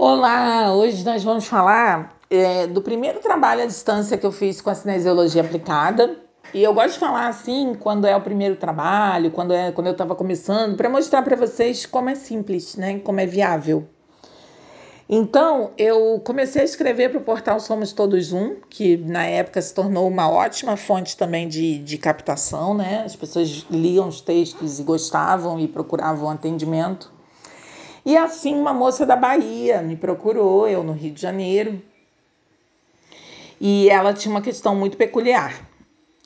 Olá, hoje nós vamos falar é, do primeiro trabalho à distância que eu fiz com a cinesiologia aplicada. E eu gosto de falar assim quando é o primeiro trabalho, quando é quando eu estava começando, para mostrar para vocês como é simples, né? Como é viável. Então, eu comecei a escrever para o portal Somos Todos Um, que na época se tornou uma ótima fonte também de, de captação, né? As pessoas liam os textos e gostavam e procuravam atendimento. E assim, uma moça da Bahia me procurou, eu no Rio de Janeiro, e ela tinha uma questão muito peculiar.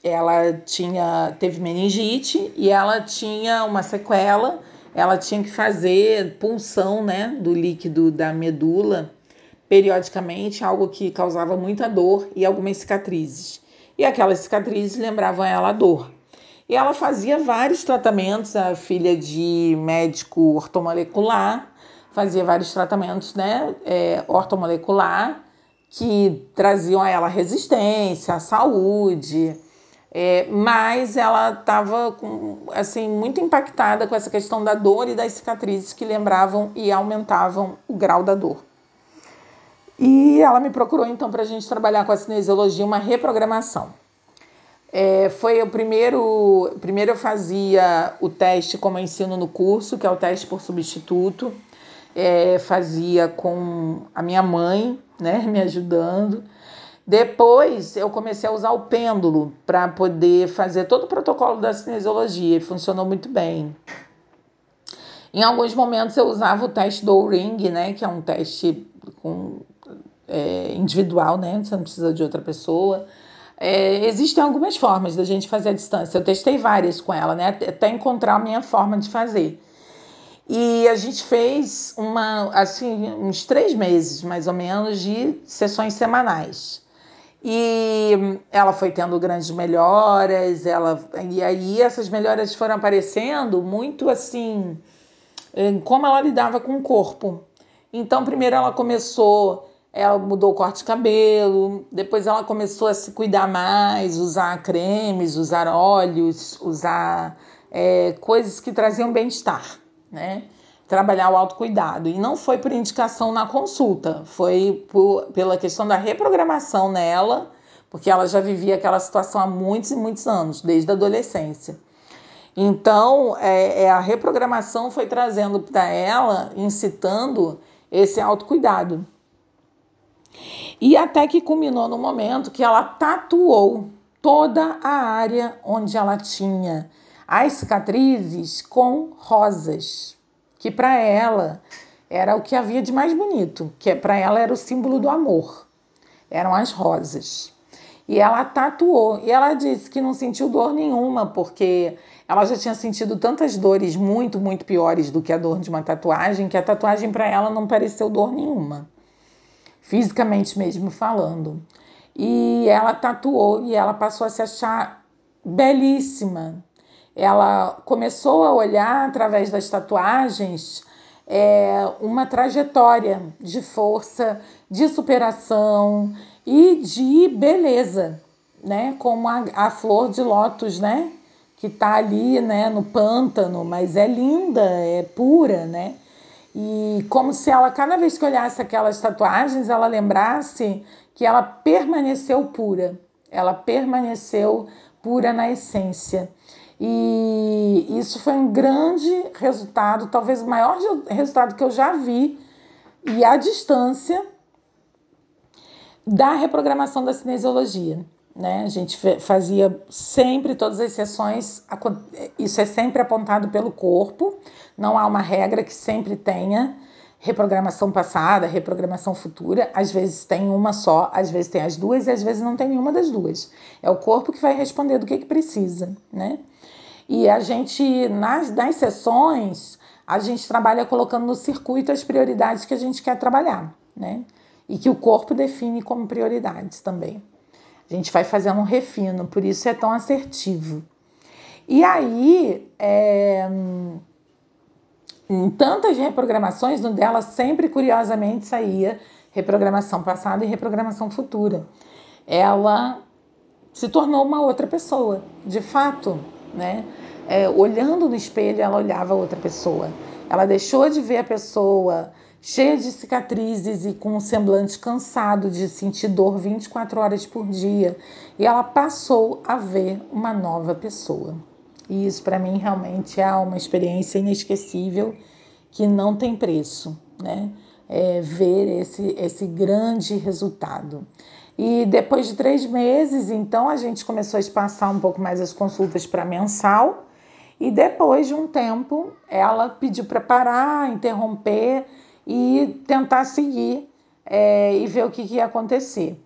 Ela tinha teve meningite e ela tinha uma sequela. Ela tinha que fazer punção, né, do líquido da medula periodicamente, algo que causava muita dor e algumas cicatrizes. E aquelas cicatrizes lembravam ela a dor. E ela fazia vários tratamentos, a filha de médico ortomolecular, fazia vários tratamentos né, é, ortomolecular que traziam a ela resistência, saúde, é, mas ela estava assim muito impactada com essa questão da dor e das cicatrizes que lembravam e aumentavam o grau da dor. E ela me procurou então para a gente trabalhar com a cinesiologia uma reprogramação. É, foi o primeiro. Primeiro eu fazia o teste como eu ensino no curso, que é o teste por substituto é, fazia com a minha mãe, né, me ajudando. Depois eu comecei a usar o pêndulo para poder fazer todo o protocolo da cinesiologia e funcionou muito bem. Em alguns momentos eu usava o teste do ring, né, que é um teste com, é, individual, né, você não precisa de outra pessoa. É, existem algumas formas da gente fazer à distância. Eu testei várias com ela, né, até encontrar a minha forma de fazer. E a gente fez uma, assim, uns três meses, mais ou menos, de sessões semanais. E ela foi tendo grandes melhoras, ela, e aí essas melhoras foram aparecendo muito assim, como ela lidava com o corpo. Então, primeiro ela começou, ela mudou o corte de cabelo, depois ela começou a se cuidar mais, usar cremes, usar óleos, usar é, coisas que traziam bem-estar né? Trabalhar o autocuidado. E não foi por indicação na consulta, foi por, pela questão da reprogramação nela, porque ela já vivia aquela situação há muitos e muitos anos, desde a adolescência. Então, é, é a reprogramação foi trazendo para ela, incitando esse autocuidado. E até que culminou no momento que ela tatuou toda a área onde ela tinha as cicatrizes com rosas, que para ela era o que havia de mais bonito, que para ela era o símbolo do amor. Eram as rosas. E ela tatuou. E ela disse que não sentiu dor nenhuma, porque ela já tinha sentido tantas dores muito, muito piores do que a dor de uma tatuagem, que a tatuagem para ela não pareceu dor nenhuma, fisicamente mesmo falando. E ela tatuou e ela passou a se achar belíssima, ela começou a olhar através das tatuagens é, uma trajetória de força, de superação e de beleza, né? Como a, a flor de lótus, né? Que tá ali, né? No pântano, mas é linda, é pura, né? E como se ela, cada vez que olhasse aquelas tatuagens, ela lembrasse que ela permaneceu pura, ela permaneceu pura na essência. E isso foi um grande resultado, talvez o maior resultado que eu já vi, e à distância da reprogramação da cinesiologia. Né? A gente fazia sempre todas as sessões, isso é sempre apontado pelo corpo, não há uma regra que sempre tenha reprogramação passada, reprogramação futura. Às vezes tem uma só, às vezes tem as duas e às vezes não tem nenhuma das duas. É o corpo que vai responder do que, que precisa, né? E a gente, nas, nas sessões, a gente trabalha colocando no circuito as prioridades que a gente quer trabalhar, né? E que o corpo define como prioridades também. A gente vai fazendo um refino, por isso é tão assertivo. E aí, é, em tantas reprogramações, no dela sempre curiosamente saía reprogramação passada e reprogramação futura. Ela se tornou uma outra pessoa, de fato, né? É, olhando no espelho, ela olhava outra pessoa. Ela deixou de ver a pessoa cheia de cicatrizes e com um semblante cansado de sentir dor 24 horas por dia, e ela passou a ver uma nova pessoa. E isso para mim realmente é uma experiência inesquecível que não tem preço, né? É ver esse, esse grande resultado. E depois de três meses, então, a gente começou a espaçar um pouco mais as consultas para mensal. E depois de um tempo, ela pediu para parar, interromper e tentar seguir é, e ver o que, que, ia acontecer.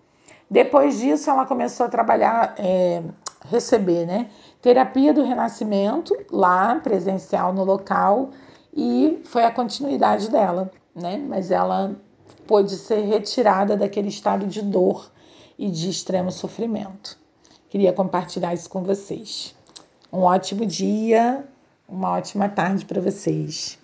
Depois disso, ela começou a trabalhar, é, receber, né? Terapia do renascimento, lá, presencial no local, e foi a continuidade dela, né? Mas ela pôde ser retirada daquele estado de dor e de extremo sofrimento. Queria compartilhar isso com vocês. Um ótimo dia, uma ótima tarde para vocês.